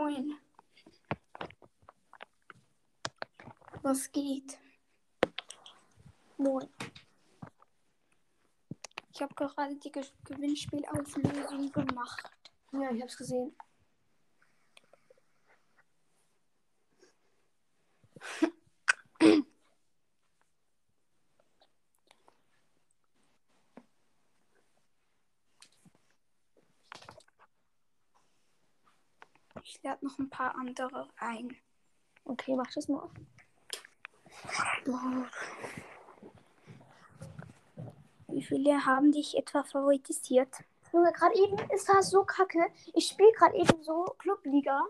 Moin. Was geht? Moin. Ich habe gerade die Ge Gewinnspielauflösung gemacht. Ja, ich hab's gesehen. Ich lade noch ein paar andere ein. Okay, mach das mal. Wie viele haben dich etwa favoritisiert? Junge, gerade eben ist das so kacke. Ich spiele gerade eben so Clubliga.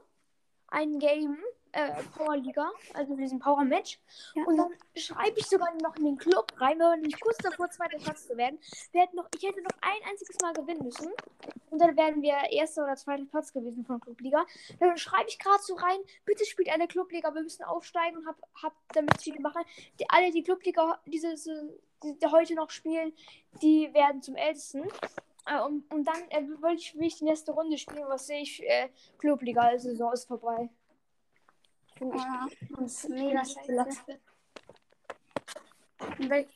Ein Game. Äh, Powerliga. Also diesen Power Match. Ja. Und dann schreibe ich sogar noch in den Club rein, weil wir nicht kurz davor zweiter Platz zu werden. Wir hätten noch, ich hätte noch ein einziges Mal gewinnen müssen. Und dann wären wir erster oder zweiter Platz gewesen von Clubliga. Dann schreibe ich gerade so rein, bitte spielt eine Clubliga, wir müssen aufsteigen und hab, hab damit viele machen. Die, alle, die Clubliga diese, die, die heute noch spielen, die werden zum Ältesten. Äh, und, und dann äh, will, ich, will ich die nächste Runde spielen, was sehe ich? Äh, Clubliga, Saison ist vorbei. Ich mega scheiße. In, wel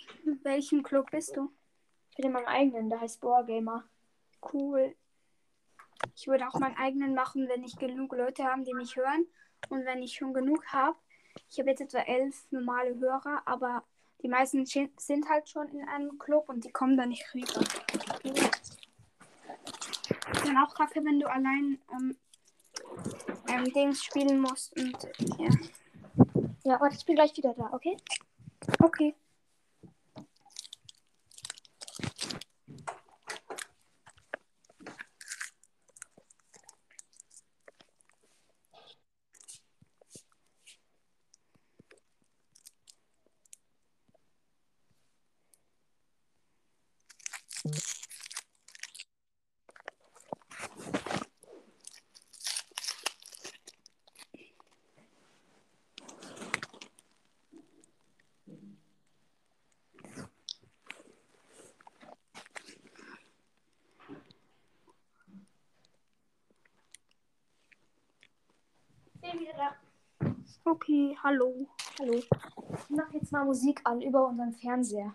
welchem Club bist du? Ich bin in meinem eigenen, der heißt Boar Gamer. Cool. Ich würde auch meinen eigenen machen, wenn ich genug Leute habe, die mich hören. Und wenn ich schon genug habe. Ich habe jetzt etwa elf normale Hörer, aber die meisten sind halt schon in einem Club und die kommen da nicht rüber. Ist dann auch kacke, wenn du allein ähm, ähm, Dings spielen musst. Und ja. Ja, warte, ich bin gleich wieder da, okay? Okay. Bin wieder da. Okay, hallo. Hallo. Ich mache jetzt mal Musik an über unseren Fernseher.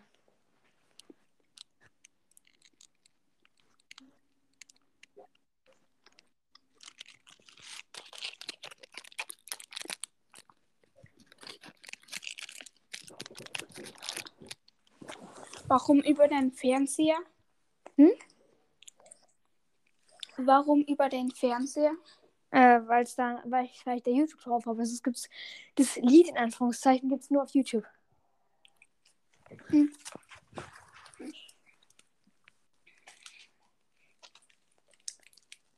Warum über deinen Fernseher? Hm? Warum über den Fernseher? Äh, weil es da, weil ich, ich da YouTube drauf habe. Also es gibt das Lied in Anführungszeichen gibt's nur auf YouTube. Hm.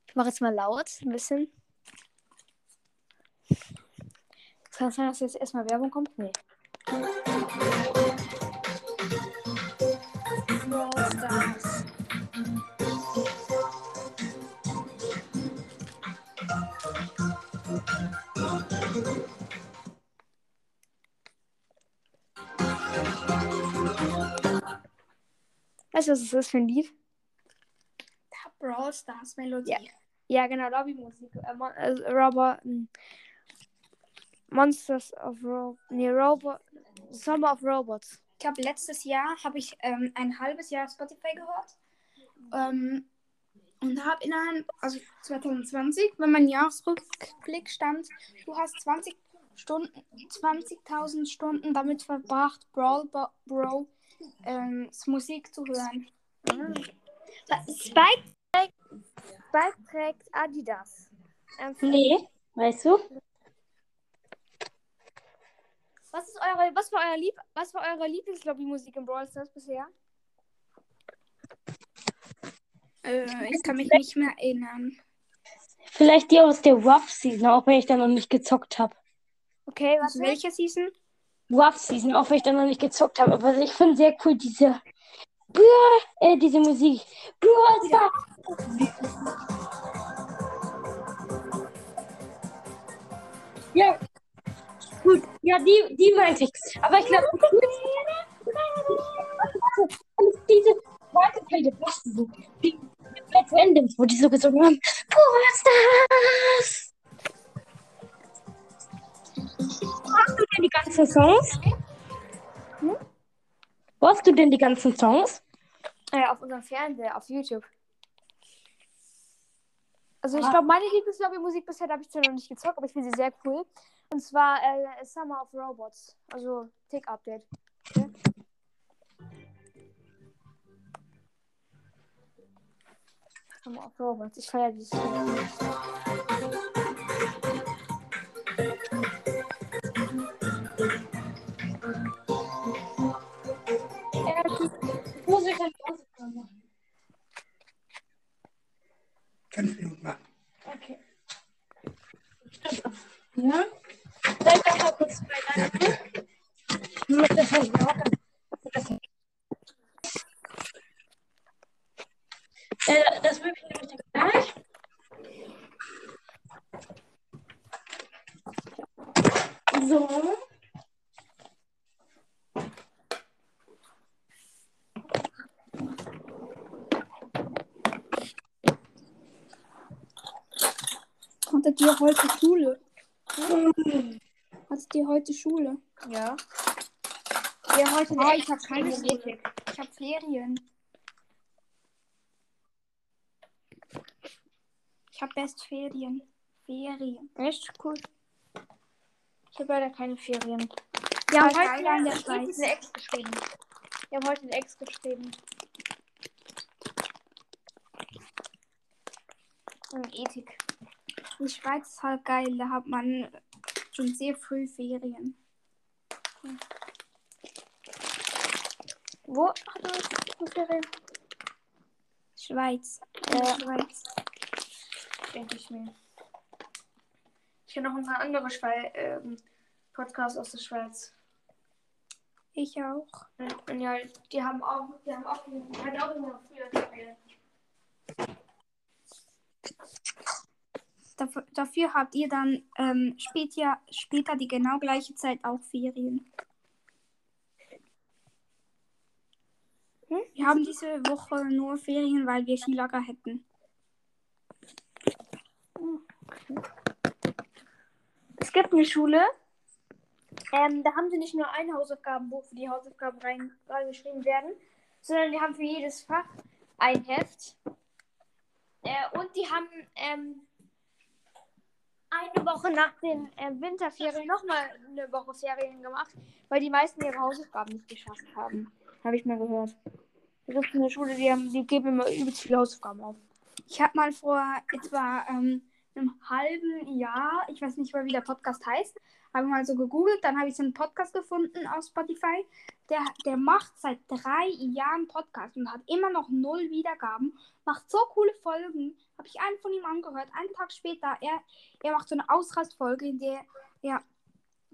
Ich mache jetzt mal laut, ein bisschen. Es kann sein, dass jetzt erstmal Werbung kommt. Nee. Weißt du, was das ist für ein Lied? Brawl Stars Melodie. Ja. Ja, genau, Lobbymusik. Äh, äh, Robot. ähm, Monsters of Ro nee, Robot. Summer of Robots. Ich habe letztes Jahr habe ich ähm, ein halbes Jahr Spotify gehört ähm, und habe innerhalb also 2020, wenn mein Jahresrückblick stand, du hast 20 Stunden, 20.000 Stunden damit verbracht, Brawl Bro ähm, Musik zu hören. Spike trägt, Spike trägt Adidas. Ähm, Nee, weißt du? Was ist eure, was war euer Lieb, was war eure Lieblingslobbymusik im Brawl Stars bisher? Äh, ich kann mich nicht mehr erinnern. Vielleicht die aus der Rough Season, auch wenn ich da noch nicht gezockt habe. Okay, was welche Season? Rough Season, auch wenn ich da noch nicht gezockt habe. Aber ich finde sehr cool diese, äh, diese Musik. Brawl. Ja, gut. Ja, die, die meinte ich. Aber ich glaube, diese weitergeführte Besten sind. Die Black Randoms, wo die so gesungen haben. Brawl Stars. Ganzen Songs? Hm? Wo hast du denn die ganzen Songs? Äh, auf unserem Fernseher, auf YouTube. Also ich Ah. glaube, meine Lieblingslobby-Musik bisher habe ich zwar noch nicht gezockt, aber ich finde sie sehr cool. Und zwar äh, Summer of Robots. Also Tick-Update. Okay. Summer of Robots. Ich feiere dieses Ihr heute Schule? Hattet ihr heute Schule? Ja. Ja, heute eine ich habe keine Schule. Ethik. Ich habe Ferien. Ich habe erst Ferien. Ferien. Echt cool. Ich habe leider keine Ferien. Ja, Aber heute heute in der Schweiz. eine Ex geschrieben. Wir haben heute eine Ex geschrieben. Und Ethik. Die Schweiz ist halt geil. Da hat man schon sehr früh Ferien. Wo hat man Ferien? Schweiz. Ja. Schweiz. Denke ich mir. Ich kenne noch ein paar andere Schwei ähm, Podcasts aus der Schweiz. Ich auch. Und, und ja, die haben auch, die haben auch, die hatten auch immer früher Ferien. Dafür, dafür habt ihr dann ähm, später, später die genau gleiche Zeit auch Ferien. Hm? Wir haben diese Woche nur Ferien, weil wir Skilager hätten. Es gibt eine Schule, ähm, da haben sie nicht nur ein Hausaufgabenbuch, wo die Hausaufgaben rein, reingeschrieben werden, sondern die haben für jedes Fach ein Heft. Äh, und die haben ähm, eine Woche nach den äh, Winterferien nochmal eine Woche Ferien gemacht, weil die meisten ihre Hausaufgaben nicht geschafft haben. Habe ich mal gehört. Das ist eine Schule, die, haben, die geben immer übelst viele Hausaufgaben auf. Ich habe mal vor etwa ähm, einem halben Jahr, ich weiß nicht mehr, wie der Podcast heißt, habe mal so gegoogelt, dann habe ich so einen Podcast gefunden auf Spotify. Der, der macht seit drei Jahren Podcast und hat immer noch null Wiedergaben, macht so coole Folgen. Habe ich einen von ihm angehört. Einen Tag später, er, er macht so eine Ausrastfolge, in der er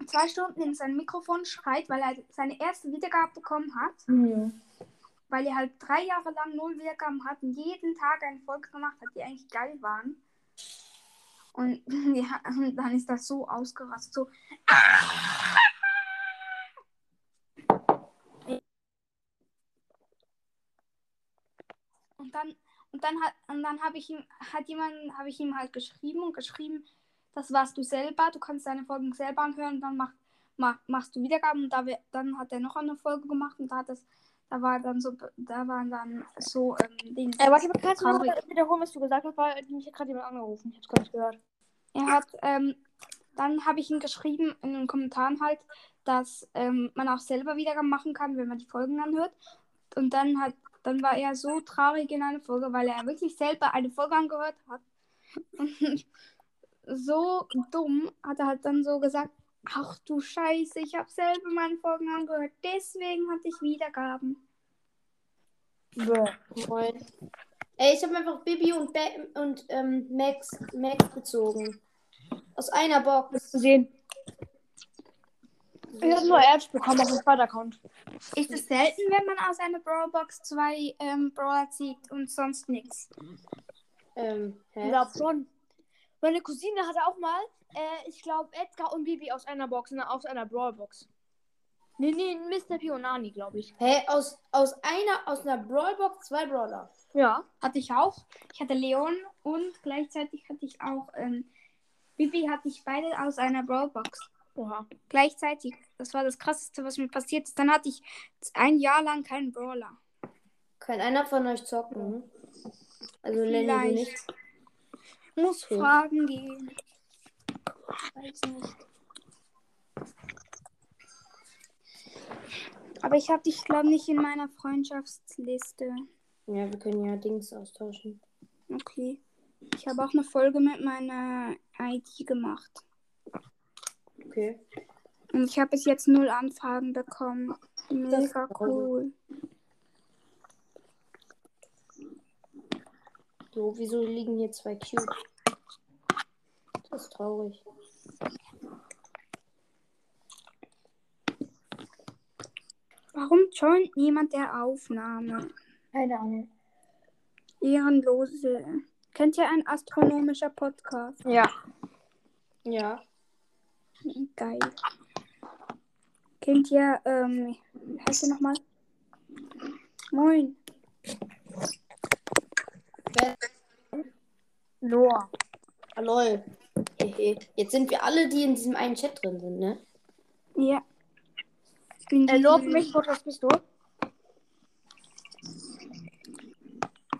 zwei Stunden in sein Mikrofon schreit, weil er seine erste Wiedergabe bekommen hat weil er halt drei Jahre lang null Wiedergaben hat und jeden Tag eine Folge gemacht hat, die eigentlich geil waren. Und ja, und dann ist das so ausgerastet. So. Und dann, und dann hat, und dann habe ich ihm, hat jemand, habe ich ihm halt geschrieben und geschrieben, das warst du selber, du kannst deine Folgen selber anhören und dann mach, mach, machst du Wiedergaben und da, wir- dann hat er noch eine Folge gemacht und da hat es, da war dann so, da waren dann so ähm, Dings. Äh, warte kannst du noch wiederholen, was du gesagt hast, weil mich hat gerade jemand angerufen. Ich hab's gar nicht gehört. Er hat, ähm, dann habe ich ihm geschrieben in den Kommentaren halt, dass ähm, man auch selber Wiedergaben machen kann, wenn man die Folgen anhört. Und dann hat, dann war er so traurig in einer Folge, weil er wirklich selber eine Folge angehört hat. Und so dumm hat er halt dann so gesagt, ach du Scheiße, ich habe selber meine Folgen angehört, deswegen hatte ich Wiedergaben. Moin. Ey, ich habe einfach Bibi und, Be und ähm, Max, Max gezogen. Aus einer Box. zu sehen. Ich habe nur Edge bekommen auf dem Zweiter-Account. Ist es selten, wenn man aus einer Brawlbox zwei ähm, Brawler zieht und sonst nichts? Ähm, Ich hä? glaube schon. Meine Cousine hatte auch mal, äh, ich glaube, Edgar und Bibi aus einer Box, ne, aus einer Brawlbox. Nee, nee, Mr. P und Nani, glaube ich. Hä? Aus, aus einer, aus einer Brawlbox zwei Brawler. Ja. Hatte ich auch. Ich hatte Leon und gleichzeitig hatte ich auch ähm, Bibi hatte ich beide aus einer Brawlbox. Oha. Gleichzeitig. Das war das krasseste, was mir passiert ist. Dann hatte ich ein Jahr lang keinen Brawler. Kann einer von euch zocken? Also Lenny, nicht. Muss Okay. fragen gehen. Weiß nicht. Aber ich habe dich, glaube nicht in meiner Freundschaftsliste. Ja, wir können ja Dings austauschen. Okay. Ich habe auch eine Folge mit meiner ID gemacht. Okay. Und ich habe bis jetzt null Anfragen bekommen. Mega cool. So, wieso liegen hier zwei Cubes? Das ist traurig. Warum joint niemand der Aufnahme? Keine Ahnung. Ehrenlose. Kennt ihr ein astronomischer Podcast? Ja. Ja. Geil. Kennt ihr, ähm, wie heißt ihr nochmal? Moin. Wer- Noah. Ah. Hehe. Jetzt sind wir alle, die in diesem einen Chat drin sind, ne? Ja. In diesem, für welchen Podcast bist du?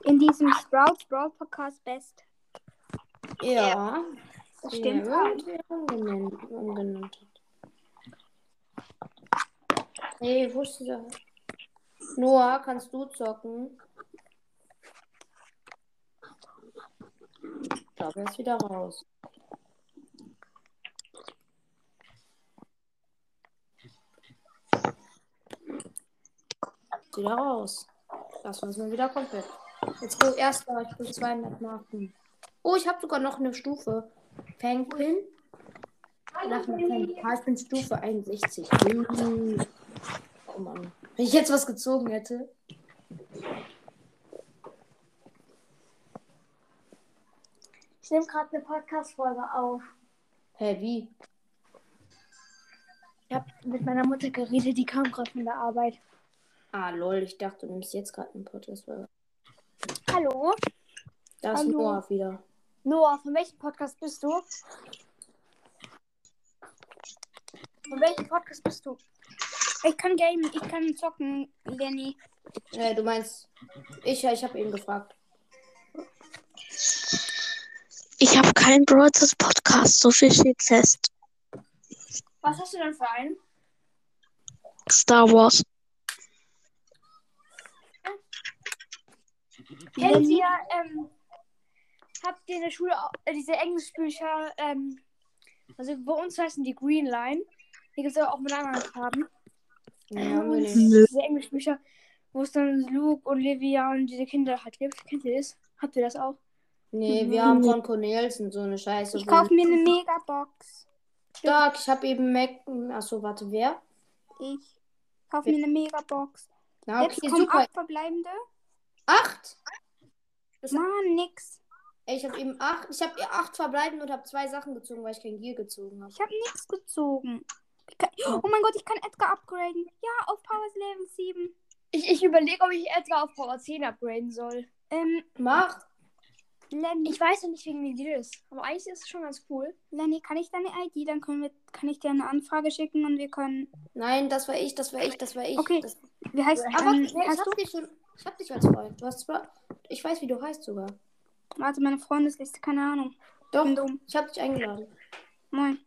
in diesem Sprouts Brawl Podcast Best. Ja. Das stimmt ja, halt. umgenannt, umgenannt hat. Hey, wo ist dieser? Noah, kannst du zocken? Ich glaube, er ist wieder raus. Ist wieder raus. Lassen wir es mal wieder komplett. Jetzt go erster, ich will 200 Marken. Oh, ich habe sogar noch eine Stufe. Penguin. Ich bin Stufe 61. Uh. Oh Mann. Wenn ich jetzt was gezogen hätte. Ich nehme gerade eine Podcast-Folge auf. Hä, wie? Ich habe mit meiner Mutter geredet, die kam gerade von der Arbeit. Ah, lol, ich dachte, du nimmst jetzt gerade einen Podcast. weil- Hallo? Da ist Hallo. Noah wieder. Noah, von welchem Podcast bist du? Von welchem Podcast bist du? Ich kann gamen, ich kann zocken, Lenny. Äh, du meinst, ich, ich habe ihn gefragt. Ich habe keinen Brothers Podcast, so viel steht fest. Was hast du denn für einen? Star Wars. Kennt ihr, ähm, habt ihr in der Schule auch, äh, diese Englischbücher, ähm, also bei uns heißen die Green Line. Die gibt es auch mit anderen Farben. Nicht. Nö. Diese Englischbücher, wo es dann Luke, Olivia und diese Kinder halt gibt. Kennt ihr das? Habt ihr das auch? Nee, wir haben von Cornelsen so eine Scheiße. Ich kaufe mir eine Megabox. Stark, ich habe eben Mac. Achso, warte, wer? Ich kaufe mir eine Megabox. Na, Jetzt okay, kommen super. acht verbleibende. Acht? Das- Mann, nix. Ich habe eben acht. Ich habe acht verbleiben und habe zwei Sachen gezogen, weil ich kein Gear gezogen habe. Ich habe nichts gezogen. Ich kann, oh mein Gott, ich kann Edgar upgraden. Ja, auf Powers Level 7. Ich, ich überlege, ob ich etwa auf Power 10 upgraden soll. Ähm, Mach. Lenny, Ich weiß noch nicht wegen wie die ist. Aber eigentlich ist es schon ganz cool. Lenny, kann ich deine ID? Dann können wir, kann ich dir eine Anfrage schicken und wir können. Nein, das war ich, das war ich, das war ich. Okay. Das, Wie heißt aber ähm, nee, ich hast hab du? dich schon. Ich hab dich als Freund. Du hast zwar. Ich weiß, wie du heißt sogar. Warte, meine Freundesliste, keine Ahnung. Doch, ich hab dich eingeladen. Moin.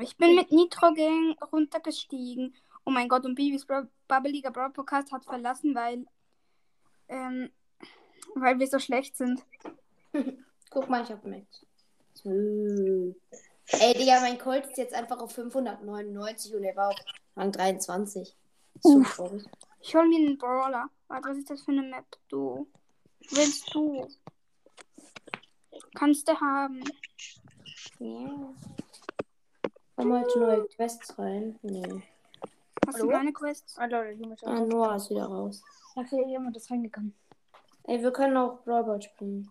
Ich bin mit Nitro Gang runtergestiegen. Oh mein Gott, und Bibis Bubbeliger Brawl Podcast hat verlassen, weil. Ähm, weil wir so schlecht sind. Guck mal, ich hab Max. Ey, Digga, mein Colt ist jetzt einfach auf 599 und er war auf Rang 23. So. Ich hol mir einen Brawler. Warte, was ist das für eine Map? Du. Willst du? Kannst du haben. Ja. Komm heute neue Quests rein. Nee. Hast Hallo? du keine Quests? Ah, Leute, ich muss Ah, Noah ist wieder raus. Ach, hier jemand ist reingegangen. Ey, wir können auch Brawl Ball spielen.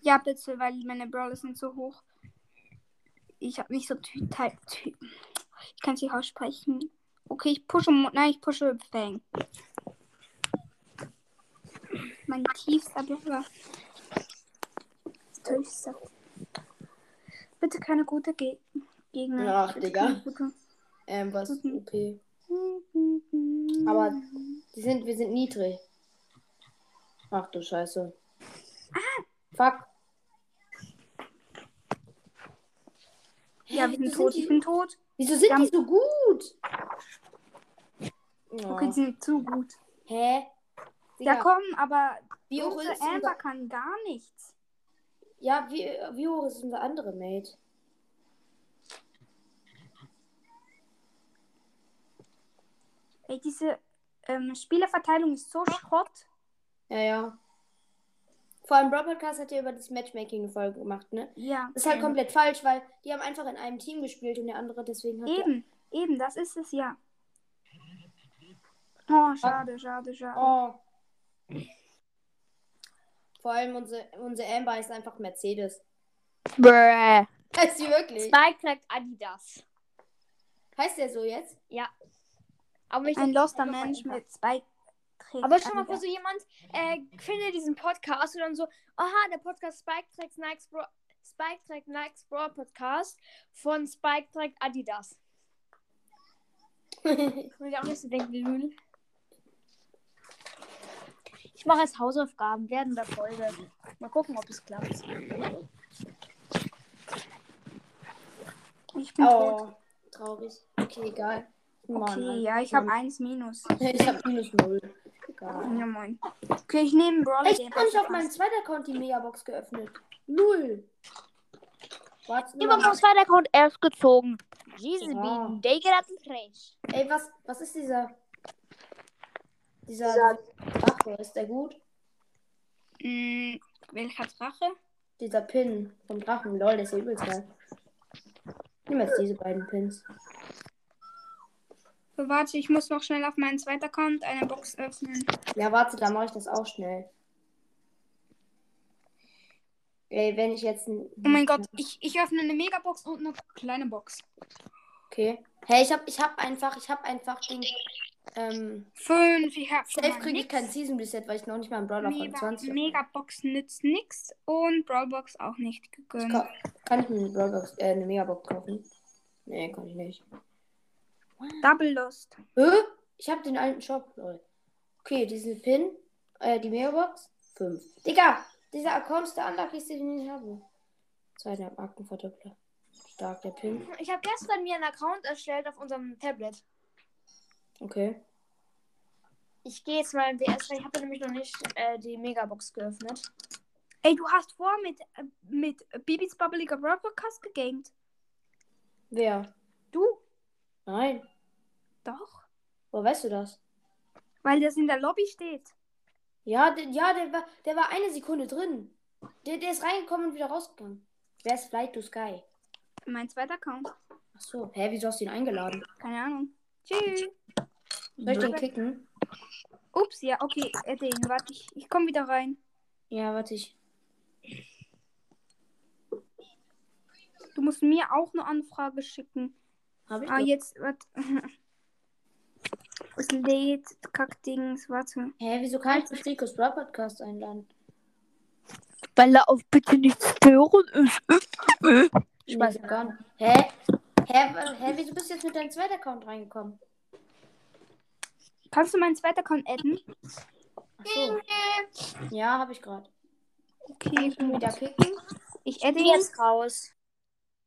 Ja, bitte, weil meine Brawler sind so hoch. Ich habe nicht so Ty Ty Ty Ich kann sie aussprechen. Okay, ich pushe. Nein, ich pushe Fang. Mein tiefster Brawler. Tiefster. Bitte keine gute Ge Gegner. Ach, Digga. Ähm, was? Mhm. Okay. Aber die sind, wir sind niedrig. Ach du Scheiße. Fuck. Ja, wir sind wieso tot. die- Ich bin tot. Wieso sind die so gut? Oh. Okay, die sind zu gut. Hä? Ja, komm, aber wie hoch ist Amber kann gar nichts. Ja, wie, wie hoch ist unser andere Mate? Ey, diese ähm, Spielerverteilung ist so Schrott. Ja, ja. Vor allem Brawl Podcast hat ja über das Matchmaking eine Folge gemacht, ne? Ja. Das ist halt ähm, komplett falsch, weil die haben einfach in einem Team gespielt und der andere deswegen hat Eben, eben, das ist es ja. Oh, schade, schade, schade. Oh. Vor allem unsere, unsere Amber ist einfach Mercedes. Bruh. Heißt sie wirklich? Spike trägt Adidas. Heißt der so jetzt? Aber ich Ein loster Mensch mit Spike. trägt Aber schon mal vor Adidas. so jemand äh, findet diesen Podcast und dann so, aha, der Podcast Spike trägt Nikes Bro Spike trägt Nikes Bro Podcast von Spike trägt Adidas. Ich will ja auch nicht so denken, Lül. Ich mache jetzt Hausaufgaben während der Folge. Mal gucken, ob es klappt. Ich bin tot. oh, traurig. Okay, egal. Mann, Okay, Mann. ja, ich habe eins minus. Ich habe minus null. Egal. Ja, moin. Okay, ich nehme einen Brawler. Ich habe nicht auf meinem zweiten Account die Megabox geöffnet. Null. Warte Immer mal. vom zweiten Account erst gezogen. Jesus, Ja. the trash. Ey, was, was ist dieser. Dieser Drache, ist der gut? Mm, welcher Drache? Dieser Pin vom Drachen. Lol, der ist ja übelst geil. Nimm jetzt diese beiden Pins. So, warte, ich muss noch schnell auf meinen zweiten Account eine Box öffnen. Ja, warte, da mache ich das auch schnell. Ey, wenn ich jetzt. Oh mein Gott, ich, ich öffne eine Megabox und eine kleine Box. Okay. Hey, ich hab, ich hab einfach, ich hab einfach den. Ähm, Fünf, ich hab safe kriege ich kein Season Reset, weil ich noch nicht mal einen Brawler von Mega, 20 hab. Megabox nützt nix und Brawlbox auch nicht Ich gegönnt. kann, kann ich mir eine, Brawlbox, äh, eine Megabox kaufen? Nee, kann ich nicht. Double Lost. Hä? Ich hab den alten Shop, lol. Okay, diesen Pin, äh, die Megabox, 5. Digga, dieser Account ist der unluckigste, den ich habe. Zweieinhalb Markenverdoppler. Stark, der Pin. Ich habe gestern mir einen Account erstellt auf unserem Tablet. Okay. Ich gehe jetzt mal in DS, weil ich habe nämlich noch nicht äh, die Megabox geöffnet. Ey, du hast vor mit, äh, mit Bibis Bubbeliger Brawl Podcast gegamed. Wer? Du? Nein. Doch. Wo weißt du das? Weil das in der Lobby steht. Ja, der, ja der, war, der war eine Sekunde drin. Der, der ist reingekommen und wieder rausgegangen. Wer ist Flight to Sky? Mein zweiter Account. Ach so. Hä, wieso hast du ihn eingeladen? Keine Ahnung. Tschüss. Soll ich den kicken? Ups, ja, okay. Äh, den, warte, ich, ich komme wieder rein. Ja, warte ich. Du musst mir auch eine Anfrage schicken. Hab ich Ah, doch. jetzt, warte. Es lädt, Kackdings, warte. Hä, wieso kann ich nicht Ricos Brawl Podcast einladen? Weil er auf bitte nicht stören ist. Ich weiß gar nicht. Hä? Hä, hä, wieso bist du jetzt mit deinem zweiten Account reingekommen? Kannst du meinen zweiten Account adden? Ach so. Ja, habe ich gerade. Okay, Ich bin wieder kicken. Ich adde jetzt raus.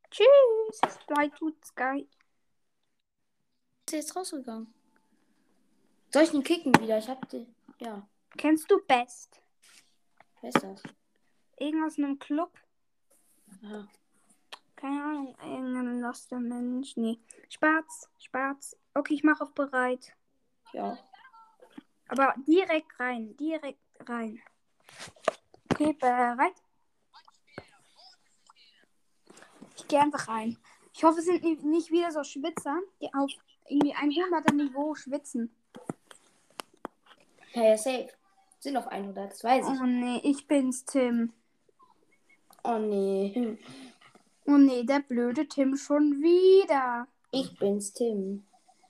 Tschüss. Fly to Sky. Ist er jetzt rausgegangen? Soll ich ihn kicken wieder? Ich hab den. Ja, Kennst du Best? wer ist das? Irgendwas in einem Club? Aha. Keine Ahnung. Irgendein loster Mensch. Nee. Schwarz. Schwarz. Okay, ich mache auf bereit. Ja. Aber direkt rein. Direkt rein. Okay, bereit. Ich gehe einfach rein. Ich hoffe, es sind ni- nicht wieder so Schwitzer, die auf irgendwie 100er Niveau schwitzen. Hä, ja, safe. Sind auf 100, das weiß ich. Oh nee, ich bin's, Tim. Oh nee. Oh nee, der blöde Tim schon wieder. Ich bin's, Tim.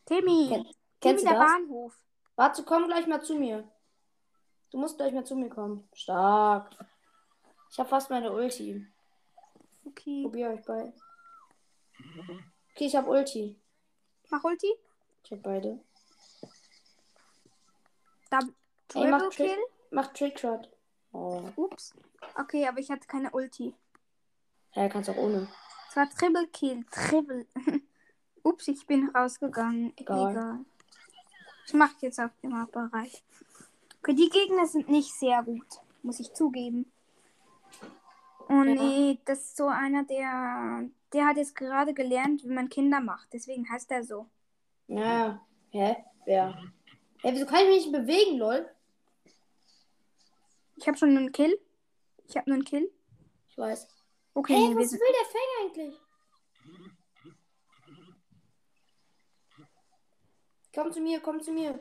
Timmy. Ken- Timmy, Kennst du der das? Bahnhof. Warte, komm gleich mal zu mir. Du musst gleich mal zu mir kommen. Stark. Ich hab fast meine Ulti. Okay. Probier euch bei. Okay, ich habe Ulti. Mach Ulti. Ich habe beide. Double Ey, mach. Kill. Mach Trickshot. Oh. Ups. Okay, aber ich hatte keine Ulti. Ja, kannst auch ohne. Es war Triple Kill. Triple. Ups, ich bin rausgegangen. Egal. Egal. Ich mach jetzt auf dem Bereich. Okay, die Gegner sind nicht sehr gut. Muss ich zugeben. Oh nee, das ist so einer, der. Der hat jetzt gerade gelernt, wie man Kinder macht. Deswegen heißt er so. Ja. Hä? Wer? Hä, wieso kann ich mich nicht bewegen, lol? Ich habe schon einen Kill. Ich habe einen Kill. Ich weiß. Okay, Hey, was will der Fang eigentlich? Komm zu mir, komm zu mir.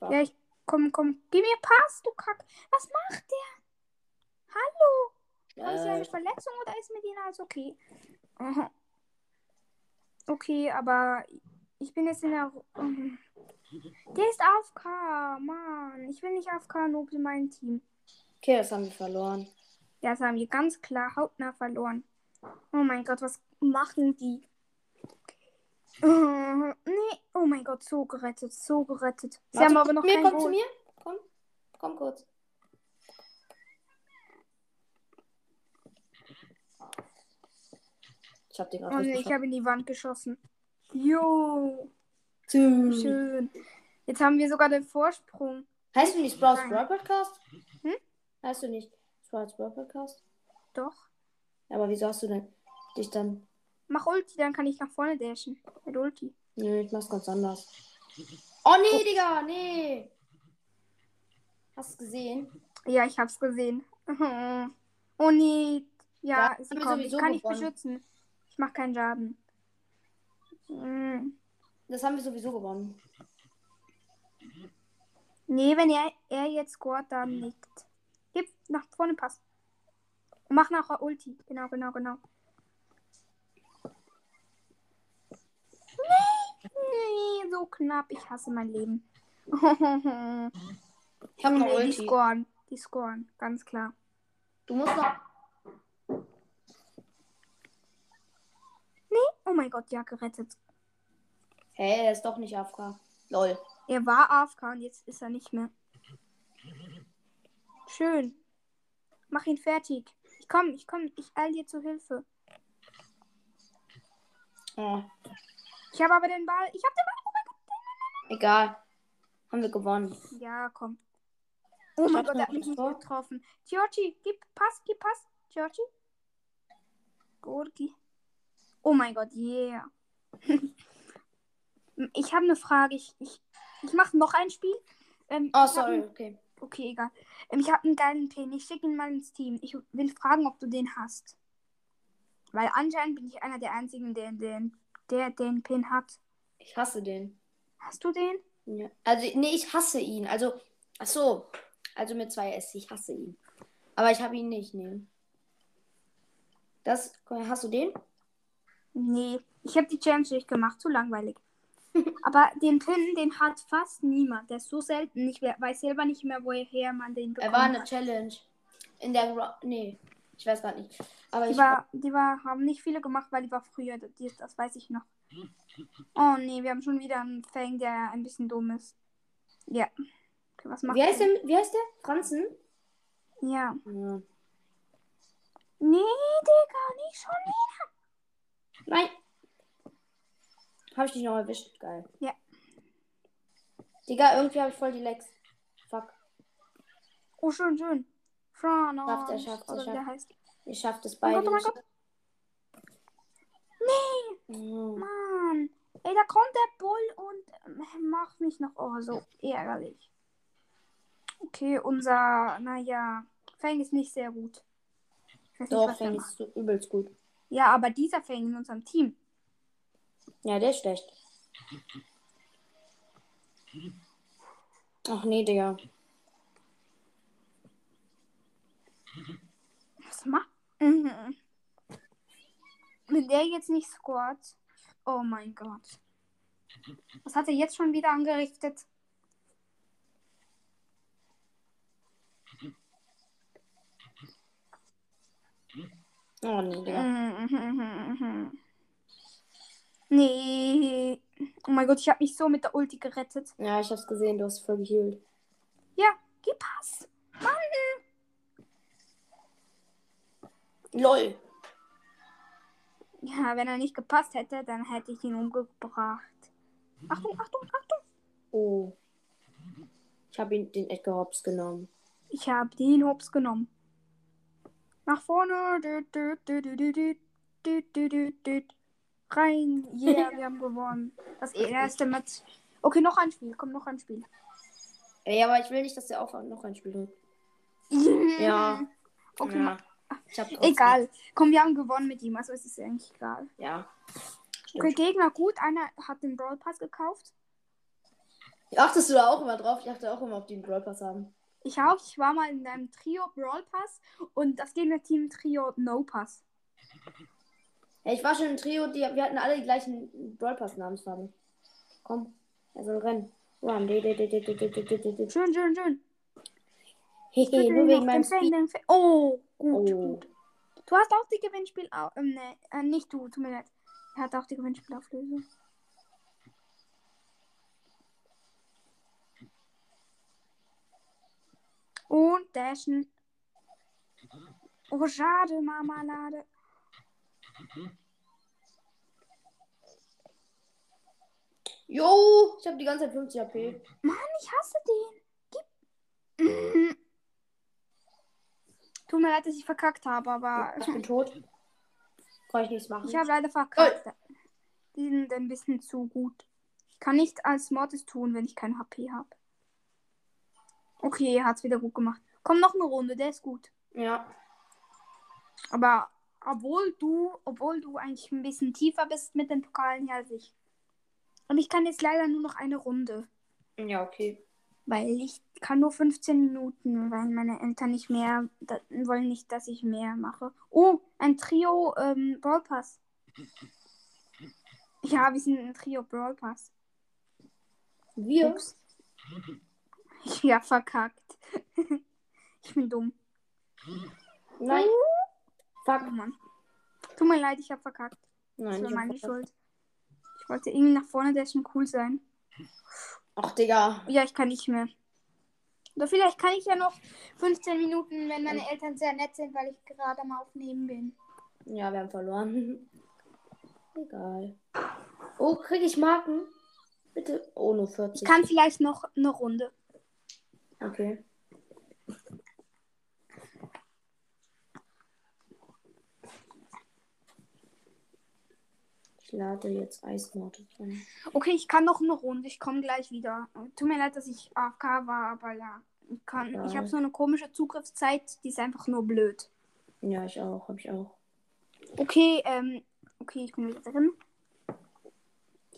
Ja, ich. Komm, komm. Gib mir Pass, du Kack. Was macht der? Hallo? Haben Sie eine Äh, Verletzung oder ist mit Ihnen alles okay? Aha. Okay, aber ich bin jetzt in der. Mhm. Der ist AFK, Mann. Ich will nicht AFK, Noob in meinem Team. okay, das haben wir verloren. Ja, das haben wir ganz klar hautnah verloren. Oh mein Gott, was machen die? Äh, nee, oh mein Gott, so gerettet, so gerettet. Sie Warte, haben aber noch mir, kein komm zu Goal. mir. Komm. Komm kurz. Ich hab den gerade Oh nee, ich habe in die Wand geschossen. Jo, schön. Jetzt haben wir sogar den Vorsprung. Heißt du nicht Nein. Brawl Podcast? Hm? Heißt du nicht Brawl Podcast? Doch. Ja, aber wieso hast du denn dich dann. Mach Ulti, dann kann ich nach vorne dashen. Mit Ulti. Nö, ich mach's ganz anders. Oh nee, Digga, nee. Hast du gesehen? Ja, ich hab's gesehen. Oh nee. Ja, Ja, sie kommt. Ich kann nicht gewonnen. beschützen. Ich mach keinen Schaden. Mm. Das haben wir sowieso gewonnen. Nee, wenn er, er jetzt scoret, dann nicht. Gib nach vorne Pass. Und mach nachher Ulti. Genau, genau, genau. Nee, nee, so knapp. Ich hasse mein Leben. Ich hab noch nee, die Ulti. scoren. Die scoren, ganz klar. Du musst noch. Oh mein Gott, ja, gerettet. Hey, er ist doch nicht AFK. Lol. Er war AFK und jetzt ist er nicht mehr. Schön. Mach ihn fertig. Ich komm, ich komm, ich eil dir zu Hilfe. Oh, Ich habe aber den Ball. Ich habe den Ball. Oh mein Gott. egal. Haben wir gewonnen. Ja, komm. Oh mein Gott, er hat mich nicht getroffen. Giorgi, gib Pass, gib Pass. Giorgi. Gorgi. Oh mein Gott, yeah. ich habe eine Frage. Ich, ich, ich mache noch ein Spiel. Ähm, Oh, sorry, okay. Okay, egal. Ähm, ich habe einen geilen Pin. Ich schicke ihn mal ins Team. Ich will fragen, ob du den hast. Weil anscheinend bin ich einer der einzigen, der den, der den Pin hat. Ich hasse den. Hast du den? Ja. Also, nee, ich hasse ihn. Also, ach so. Also mit zwei S. Ich hasse ihn. Aber ich habe ihn nicht, nee. Das, hast du den? Nee. Ich habe die Challenge nicht gemacht. Zu langweilig. Aber den Pin, den hat fast niemand. Der ist so selten. Ich we- weiß selber nicht mehr, woher man den Er bekommt. war eine Challenge. In der. Gra nee. Ich weiß gar nicht. Aber Die, ich. war, die war, haben nicht viele gemacht, weil die war früher. Die, das weiß ich noch. Oh nee, wir haben schon wieder einen Fang, der ein bisschen dumm ist. Ja. Okay, was macht wie heißt der? der? Wie heißt der? Franzen? Ja. Ja. Nee, Digga, nicht schon wieder. Nein. Habe ich dich noch erwischt? Geil. Ja. Digga, irgendwie habe ich voll die Lex. Fuck. Oh, schön, schön. Franos. Schafft er, schafft er, schafft heißt. Ihr schafft es Oh beide. Gott, oh mein nicht. Gott. Nee, Mhm. Mann. Ey, da kommt der Bull und ähm, macht mich noch oh, so ärgerlich. Okay, unser, naja, Fang ist nicht sehr gut. Nicht, Doch, der Fang ist so übelst gut. Ja, aber dieser Fang in unserem Team. Ja, der ist schlecht. Ach nee, Digga. Was macht? Mhm. Wenn der jetzt nicht scoret. Oh mein Gott. Was hat er jetzt schon wieder angerichtet? Oh nee, Digga. Mhm. Nee. Oh mein Gott, ich habe mich so mit der Ulti gerettet. Ja, ich hab's gesehen, du hast voll geheilt. Ja, gib Pass. LOL. Ja, wenn er nicht gepasst hätte, dann hätte ich ihn umgebracht. Achtung, Achtung, Achtung. Oh. Ich habe ihn den Edgar Hobbs genommen. Ich habe den Hops genommen. Nach vorne. Dü, dü, dü, Rein. Yeah, wir haben gewonnen. Das erste Match. Okay, noch ein Spiel. Komm, noch ein Spiel. Ey, aber ich will nicht, dass der auch noch ein Spiel drückt. Ja. Okay, ja. egal. Komm, wir haben gewonnen mit ihm. Also es ist eigentlich egal. Ja. Okay, Gegner gut. Einer hat den Brawl Pass gekauft. Achtest du da auch immer drauf? Ich achte auch immer, ob die einen Brawl Pass haben. Ich auch. Ich war mal in einem Trio Brawl Pass und das Gegnerteam Trio No Pass. Hey, ich war schon im Trio, die, wir hatten alle die gleichen Brawl Pass Namensfarben. Komm, er soll rennen. Run. Schön, schön, schön. Hehe, nur wegen meinem Speed. Oh, gut, oh. gut. Du hast auch die Gewinnspiel... Ähm, ne, äh, nicht du, tut mir leid. Er hat auch die Gewinnspielauflösung. Und dashen. Oh, schade, Marmalade. Marmelade. Jo, ich habe die ganze Zeit 50 HP. Mann, ich hasse den. Gib. Tut mir leid, dass ich verkackt habe, aber Ich bin tot. Kann ich nichts machen. ich habe leider verkackt. Die sind ein bisschen zu gut. Ich kann nicht als Mortis tun, wenn ich kein HP habe. Okay, er hat es wieder gut gemacht. Komm, noch eine Runde, der ist gut. ja. Aber obwohl du, obwohl du eigentlich ein bisschen tiefer bist mit den Pokalen her als ich. Und ich kann jetzt leider nur noch eine Runde. Ja, okay. Weil ich kann nur 15 Minuten, weil meine Eltern nicht mehr, da, wollen nicht, dass ich mehr mache. Oh, ein Trio ähm, Brawl Pass. Ja, wir sind ein Trio Brawl Pass. Wir? Ups. Ich hab verkackt. ich bin dumm. Nein. Oh Fuck. Mann. Tut mir leid, ich hab verkackt. Das Nein, war ich meine Schuld. Ich wollte irgendwie nach vorne, der schon cool sein. Ach, Digga. Ja, ich kann nicht mehr. Oder vielleicht kann ich ja noch 15 Minuten, wenn meine Eltern sehr nett sind, weil ich gerade am Aufnehmen bin. Ja, wir haben verloren. Egal. Oh, krieg ich Marken? Bitte. Oh, nur Ich 40. kann vielleicht noch eine Runde. Okay. Ich lade jetzt Eismorte von. Okay, ich kann noch eine Runde. Ich komme gleich wieder. Tut mir leid, dass ich AFK war, aber ja. Ich, kann, Ja. ich habe so eine komische Zugriffszeit, die ist einfach nur blöd. Ja, ich auch, hab ich auch. Okay, ähm, okay, ich bin wieder drin.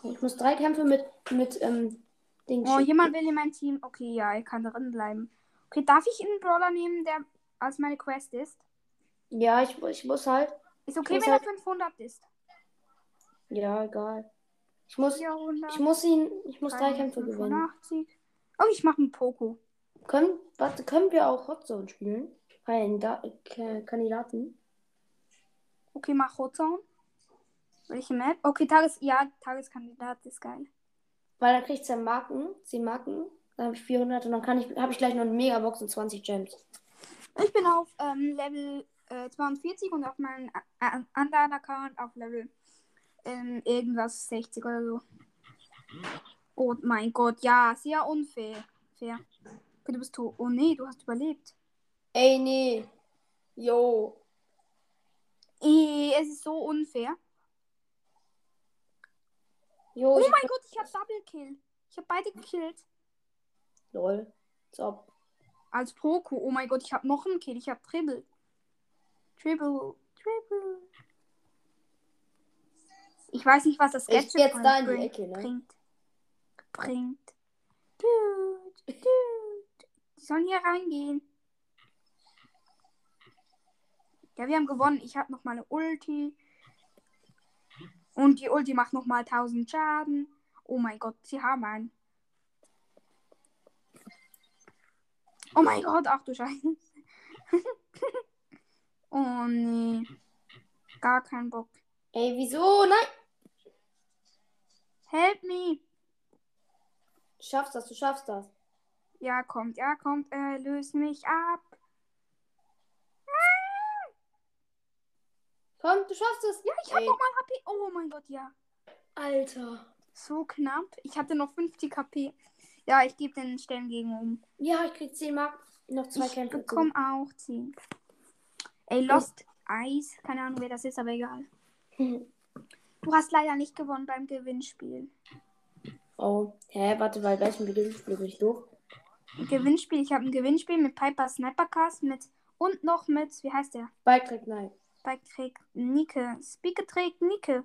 Ich muss drei Kämpfe mit, mit ähm, Ding Oh, schicken. jemand will in mein Team. Okay, ja, er kann drin bleiben. Okay, darf ich einen Brawler nehmen, der als meine Quest ist? Ja, ich, ich muss halt. Ist okay, wenn er halt- 500 ist. Ja, egal. Ich muss, 400. ich muss ihn, ich muss drei Kämpfe gewinnen. 85. Oh, ich mache einen Poco. Können, warte, können wir auch Hotzone spielen? Ein da Kandidaten? Okay, mach Hotzone. Welche Map? Okay, Tages ja, Tageskandidat ist geil. Weil dann kriegt ja Marken, 10 Marken. Dann habe ich 400 und dann kann ich, habe ich gleich noch eine Megabox und 20 Gems. Ich bin auf ähm, Level äh, 42 und auf meinem äh, anderen Account auf Level ähm, irgendwas 60 oder so. Oh mein Gott, ja, sehr unfair. Fair. Okay, du bist tot. Oh nee, du hast überlebt. Ey, nee. Jo. Eh, es ist so unfair. Jo, Oh mein Gott, ich habe Double Kill. Ich habe beide gekillt. Lol. So. Als Poco. Oh mein Gott, ich habe noch einen Kill. Ich habe Triple. Triple. Triple. Ich weiß nicht, was das Gadget jetzt da in die bringt- Ecke, ne? bringt. Bringt. Dude, dude. Die sollen hier reingehen. Ja, wir haben gewonnen. Ich habe noch mal eine Ulti. Und die Ulti macht noch mal 1000 Schaden. Oh mein Gott, sie haben einen. Oh mein Gott, ach du Scheiße. oh nee. Gar kein Bock. Ey, wieso? Nein. Help me. Du schaffst das, du schaffst das. Ja, kommt, ja, kommt. Äh, löse mich ab. Komm, du schaffst es. Ja, ich habe Ey. noch mal HP. Oh mein Gott, ja. Alter. So knapp. Ich hatte noch 50 HP. Ja, ich gebe den Stern gegen um. Ja, ich krieg 10 Mark. Noch zwei Ich Kämpfe. bekomme auch 10. Ey, Lost Ice. Keine Ahnung, wer das ist, aber egal. Du hast leider nicht gewonnen beim Gewinnspiel. Oh, hä, warte, weil welchen Gewinnspiel bin ich durch? Gewinnspiel. Ich habe ein Gewinnspiel mit Piper Snipercast mit und noch mit, wie heißt der? Bike trägt nein. Trägt Nike. Spike trägt Nike.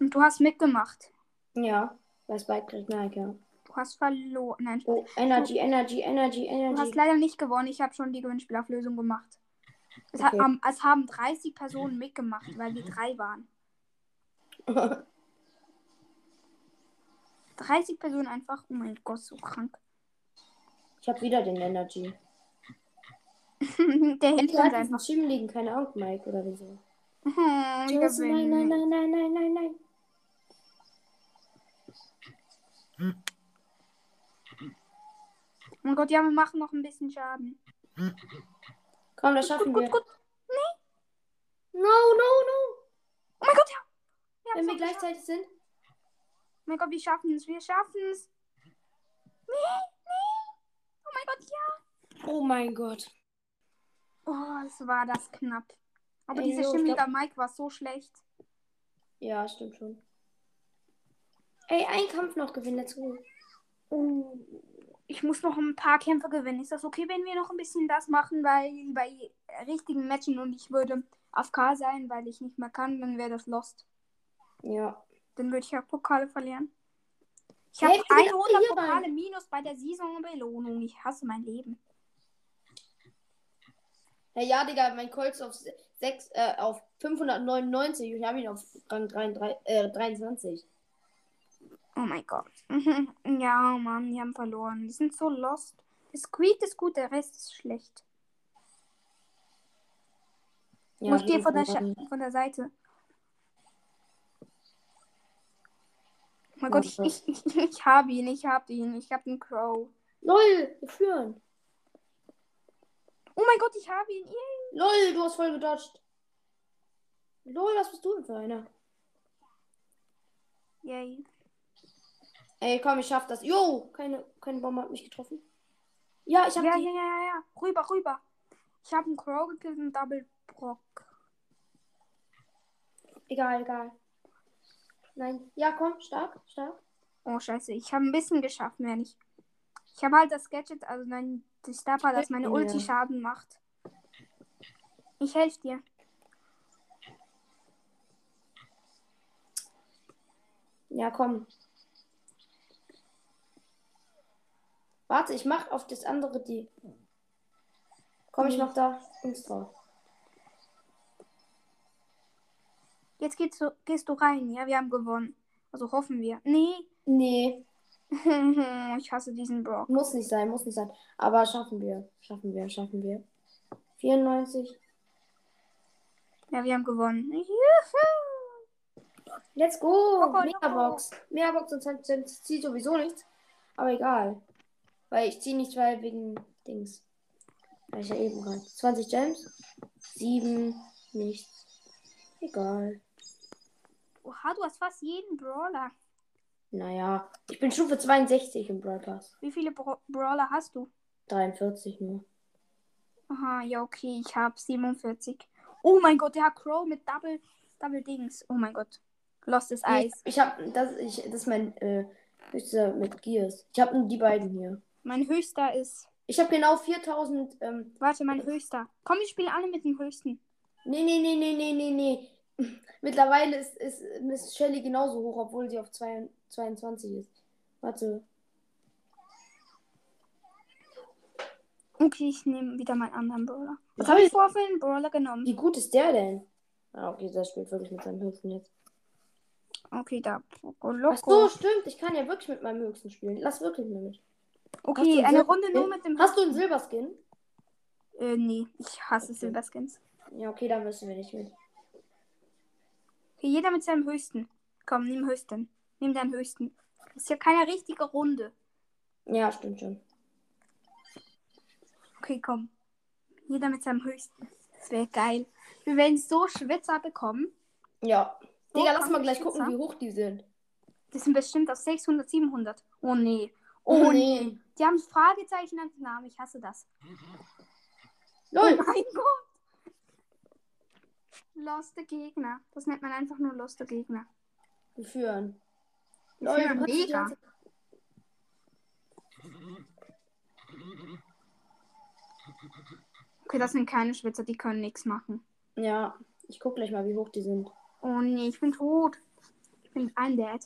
Und du hast mitgemacht. Ja, bei Spike nein, ja. Du hast verloren. Nein, Oh, Energy, Energy, Energy, du hast Energy. leider nicht gewonnen. Ich habe schon die Gewinnspielauflösung gemacht. Es, hat, Okay. am- es haben 30 Personen mitgemacht, weil wir drei waren. 30 Personen einfach. Oh mein Gott, so krank. ich hab wieder den Energy. Der uns hat einfach. liegen, keine Ahnung, Mike oder wieso. Hm, wir Nein, gewinnen. nein, nein, nein, nein, nein, nein. Oh mein Gott, ja, wir machen noch ein bisschen Schaden. Komm, das schaffen gut, wir. gut. No, no, no. Oh mein Gott, ja. Wir Wenn wir gleichzeitig sind. Oh mein Gott, wir schaffen es. Wir schaffen es. Nee, nee. Oh mein Gott, ja. Oh mein Gott. Oh, es war das knapp. Aber Ey, dieser jo, schimmlige glaub- Mike war so schlecht. Ja, stimmt schon. Ey, ein Kampf noch gewinnen, let's go. Oh, ich muss noch ein paar Kämpfe gewinnen. Ist das okay, wenn wir noch ein bisschen das machen, weil bei richtigen Matchen und ich würde auf K sein, weil ich nicht mehr kann, dann wäre das lost. Ja. Dann würde ich ja Pokale verlieren. Ich Hey, habe wir sind 100 hier rein. Pokale minus bei der Saisonbelohnung. Ich hasse mein Leben. Hey, ja, Digga, mein Colt ist auf, 6, äh, auf 599 und ich habe ihn auf Rang 33, äh, 23. Oh mein Gott. Mhm. Ja, Mann, die haben verloren. Die sind so lost. Der Squeak ist gut, der Rest ist schlecht. Ja, ich wir von der, von der Seite. Oh mein Gott, ich, ich, ich, ich habe ihn, ich habe ihn, ich habe den Crow. LOL, wir führen. Oh mein Gott, ich habe ihn. Yay. LOL, du hast voll gedodged. LOL, was bist du denn für einer? Yay. Ey, komm, ich schaff das. Jo, keine, keine Bombe hat mich getroffen. Ja, ich hab Ja, die. ja, ja, ja, ja. Rüber, rüber. Ich habe einen Crow gekillt und Double Brock. Egal, egal. Nein. Ja, komm, stark, stark. Oh, scheiße. Ich habe ein bisschen geschafft, mehr nicht. Ich habe halt das Gadget, also nein, die Stapper, dass meine. Ulti Schaden macht. Ich helfe dir. Ja, komm. Warte, ich mach auf das andere die. Komm, ich mach da Dings drauf. Jetzt gehst du, gehst du rein. Ja, wir haben gewonnen. Also hoffen wir. Nee. Nee, ich hasse diesen Brock. muss nicht sein, muss nicht sein. Aber schaffen wir. Schaffen wir, schaffen wir. 94. Ja, wir haben gewonnen. Juhu. Let's go! Loco, Megabox. Megabox und sonst sonst zieht sowieso nichts. Aber egal. Weil ich ziehe nicht, weil wegen Dings. Weil ich ja eben gerade. 20 Gems. 7. Nichts. Egal. Oha, du hast fast jeden Brawler. Naja. Ich bin Stufe 62 im Brawl Pass. Wie viele Bra Brawler hast du? 43 nur. Aha, ja, okay. Ich habe 47. Oh mein Gott, der hat Crow mit Double, Double Dings. Oh mein Gott. Lost is Ich, Ice. ich hab. Das, ich, das ist mein äh, höchster mit Gears. Ich habe die beiden hier. Mein höchster ist. Ich habe genau 4000. Ähm, Warte, mein höchster. Komm, wir spielen alle mit dem höchsten. Nee, nee, nee, nee, nee, nee, nee. Mittlerweile ist, ist Miss Shelly genauso hoch, obwohl sie auf zwei- 22 ist. Warte. Okay, ich nehme wieder meinen anderen Brawler. Was habe ich vorher für einen Brawler genommen? Wie gut ist der denn? Ah, okay, der spielt wirklich mit seinem Höchsten jetzt. Okay, da. Poco Ach so, stimmt. Ich kann ja wirklich mit meinem höchsten spielen. Lass wirklich mit. Hast du Okay, eine Runde nur mit dem. Hast du einen Silberskin? Äh, nee, ich hasse Okay. Silberskins. Ja, okay, dann müssen wir nicht mit. Okay, jeder mit seinem höchsten. Komm, nimm höchsten. Nimm deinen höchsten. Das ist ja keine richtige Runde. Ja, stimmt schon. Okay, komm. Jeder mit seinem höchsten. Das wäre geil. Wir werden so Schwitzer bekommen. Ja. So, Digga, lass mal gleich Schwitzer. gucken, wie hoch die sind. Das sind bestimmt auf 600, 700. Oh nee. Oh, Oh, nee. nee. Die haben Fragezeichen als Namen. Ich hasse das. Lol. Oh mein Gott. Loste Gegner. Das nennt man einfach nur Loste Gegner. Wir führen. Kannst die mega. Okay, das sind keine Schwitzer, die können nichts machen. Ja, ich guck gleich mal, wie hoch die sind. Oh nee, ich bin tot. Ich bin ein Dad.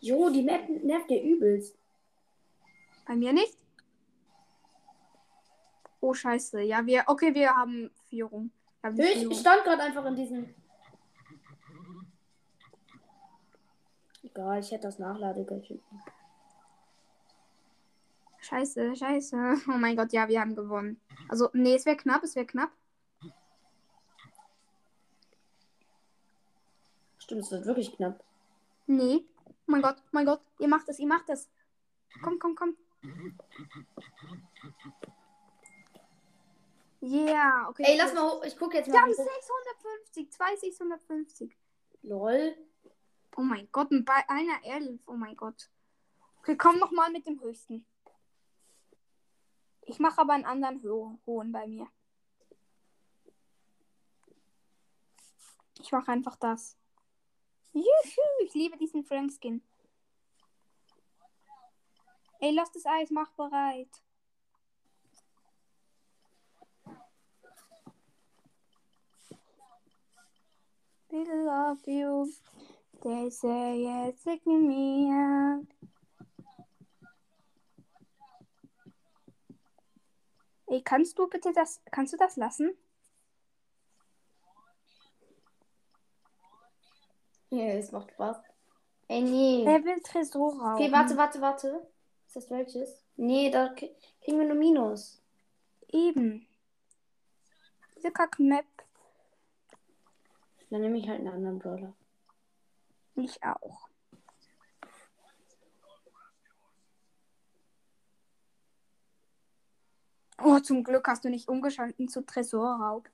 Jo, die Map nervt dir übelst. Bei mir nicht? Oh scheiße. Ja, wir. Okay, wir haben Führung. Ich Führung. stand gerade einfach in diesem. Egal, ich hätte das Nachladegeld. Scheiße, scheiße. Oh mein Gott, ja, wir haben gewonnen. Also, nee, es wäre knapp, es wäre knapp. Stimmt, es wird wirklich knapp. Nee. Oh mein Gott, oh mein Gott. Ihr macht es, ihr macht es. Komm, komm, komm. Yeah, okay. Ey, lass mal hoch. Ich guck jetzt Wir mal. haben wie hoch- 650, zwei 650. Lol. Oh mein Gott, und bei einer 11. Oh mein Gott. Okay, komm noch mal mit dem höchsten. Ich mache aber einen anderen ho hohen bei mir. Ich mache einfach das. Juhu, ich liebe diesen Frank-Skin. Ey, lass das Eis, mach bereit. They love you. They say it's taking me out. Ey, kannst du bitte das, kannst du das lassen? Ja, es macht Spaß. Ey, nee. Wer will Tresor rauben? Okay, warte, warte, warte. Ist das welches? Nee, da kriegen wir nur Minus. Eben. Diese Kack-Map. Dann nehme ich halt einen anderen Brawler. Ich auch. Oh, zum Glück hast du nicht umgeschalten zu Tresorraub.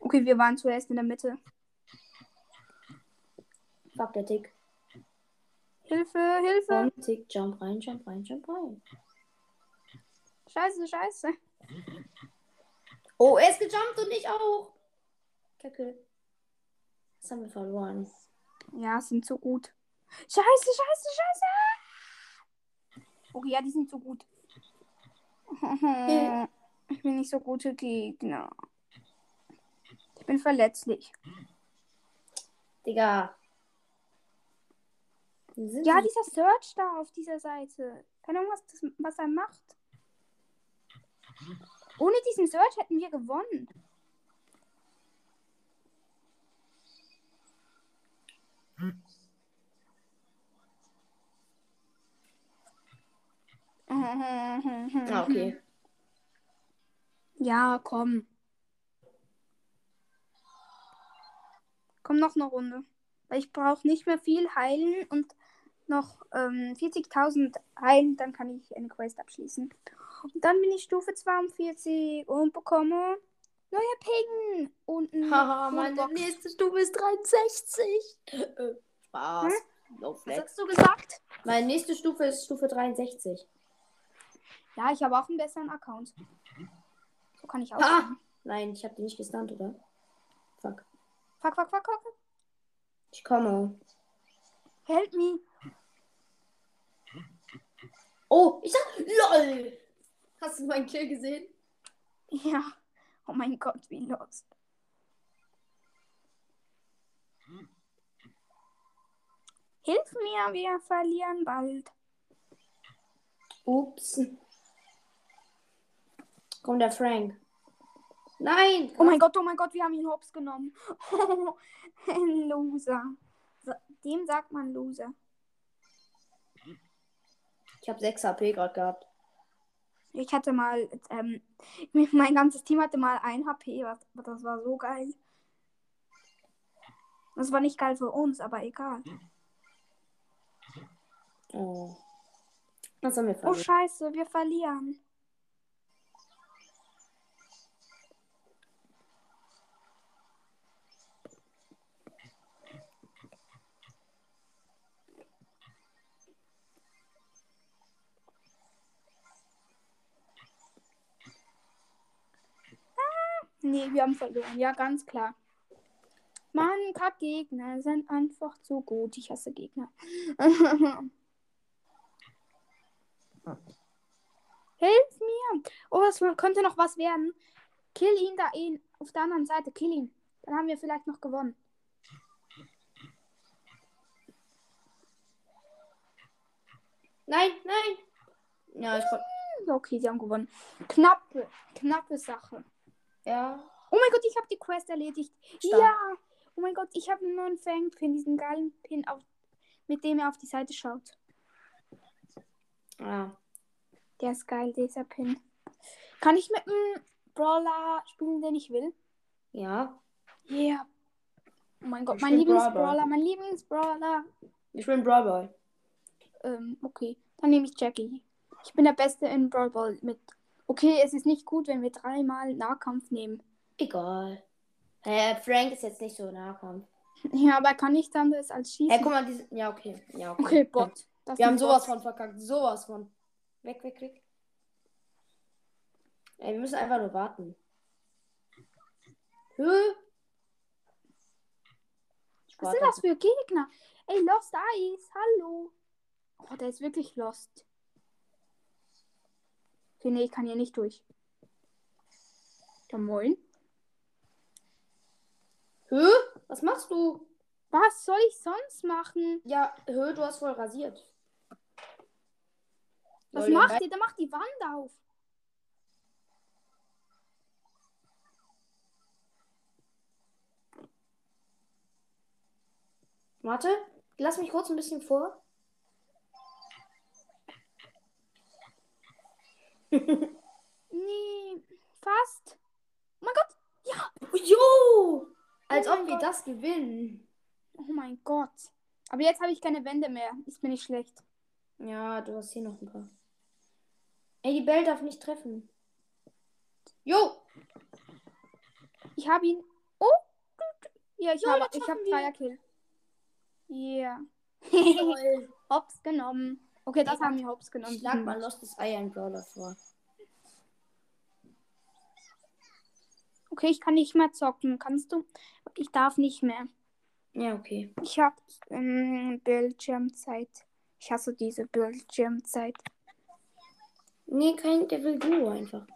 Okay, wir waren zuerst in der Mitte. Fuck, der Tick. Hilfe, Hilfe. Und Tick, jump rein, jump rein, jump rein. Scheiße, scheiße. Oh, er ist gejumpt und ich auch. Kacke. Das haben wir verloren. Ja, sind so gut. Scheiße, scheiße, scheiße. Oh ja, die sind so gut. Ich bin nicht so gute Gegner. Ich bin verletzlich. Digga. Ja, die- dieser Search da auf dieser Seite. Keine Ahnung, was, das, was er macht. Ohne diesen Search hätten wir gewonnen. Ah, okay. Ja, komm. Komm noch eine Runde. Weil ich brauche nicht mehr viel heilen und noch ähm, 40.000 heilen, dann kann ich eine Quest abschließen. Dann bin ich Stufe 42 und bekomme neue Ping und Haha, meine nächste Stufe ist 63. Äh, Spaß. No Was hast du gesagt? Meine nächste Stufe ist Stufe 63. Ja, ich habe auch einen besseren Account. So kann ich auch. Ah! Nein, ich habe die nicht gestunt, oder? Fuck. Fuck, fuck, fuck, fuck. Ich komme. Help me. Oh, ich sag. LOL! Hast du meinen Kill gesehen? Ja. Oh mein Gott, wie los. Hilf mir, wir verlieren bald. Ups. Kommt der Frank. Nein! Oh mein Gott, oh mein Gott, wir haben ihn hops genommen. Ein Loser. Dem sagt man Loser. Ich habe 6 HP gerade gehabt. Ich hatte mal, ähm, mein ganzes Team hatte mal ein HP. Was, das war so geil. Das war nicht geil für uns, aber egal. Oh. Was haben wir Oh scheiße, wir verlieren. Ah, Nee, wir haben verloren. Ja, ganz klar. Mann, kack Gegner sind einfach zu gut. Ich hasse Gegner. Hilf mir! Oh, es könnte noch was werden. Kill ihn da ihn auf der anderen Seite. Kill ihn. Dann haben wir vielleicht noch gewonnen. Nein, nein! Ja, ich konnte. Ja, Okay, sie haben gewonnen. Knappe, knappe Sache. Ja. Oh mein Gott, ich habe die Quest erledigt. Stark. Ja! Oh mein Gott, ich habe einen neuen Fang-Pin, diesen geilen Pin, auf, mit dem er auf die Seite schaut. Ah. Der ist geil, dieser Pin. Kann ich mit einem Brawler spielen, den ich will? Ja. Yeah. Oh mein Gott, Ich mein Lieblingsbrawler, mein Lieblingsbrawler. Ich bin Brawl Boy. Ähm, okay, dann nehme ich Jackie. Ich bin der Beste in Brawl Ball mit. Okay, es ist nicht gut, wenn wir dreimal Nahkampf nehmen. Egal. Hä, Frank ist jetzt nicht so Nahkampf. Ja, aber er kann nichts anderes als schießen. Hä, guck mal, diese. Ja, okay. Ja, okay. okay, Bot. Das Wir haben sowas Bot. von verkackt. Sowas von. Weg, weg, weg. Ey, wir müssen einfach nur warten. Hä? Was sind das für Gegner? Ey, Lost Eyes, hallo. Oh, der ist wirklich lost. Okay, nee, ich kann hier nicht durch. Ja, moin. Hä? Was machst du? Was soll ich sonst machen? Ja, hä, du hast voll rasiert. Was Lol, macht ihr? Der macht die Wand auf. Warte, lass mich kurz ein bisschen vor. Nee, fast. Oh mein Gott. Ja. Jo! Als Oh ob wir Gott. das gewinnen. Oh mein Gott. Aber jetzt habe ich keine Wände mehr. Ist mir nicht schlecht. Ja, du hast hier noch ein paar. Ey, die Bell darf nicht treffen. Jo! Ich habe ihn. Oh. Ja, ich habe wir. Dreierkill. Ja. Toll. hops genommen. Okay, das haben wir hops genommen. Schlag mal Lostes Ei ein Brawler vor. Okay, ich kann nicht mehr zocken. Kannst du? Ich darf nicht mehr. Ja, okay. Ich habe ähm, Bildschirmzeit. Ich hasse diese Bildschirmzeit. Nee, kein, der will du einfach.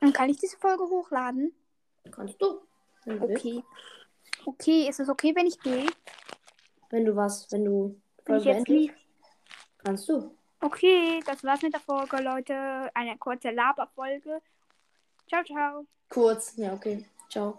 Und kann ich diese Folge hochladen? Kannst du. Okay. Okay, ist es okay, wenn ich gehe? Wenn du was, wenn du Wenn ich Folge jetzt lief. Kannst du. Okay, das war's mit der Folge, Leute. Eine kurze Laberfolge. Ciao, ciao. Kurz. Ja, okay. Ciao.